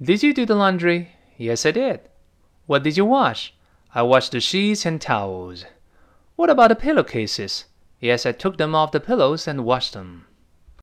Did you do the laundry? Yes, I did. What did you wash? I washed the sheets and towels. What about the pillowcases? Yes, I took them off the pillows and washed them.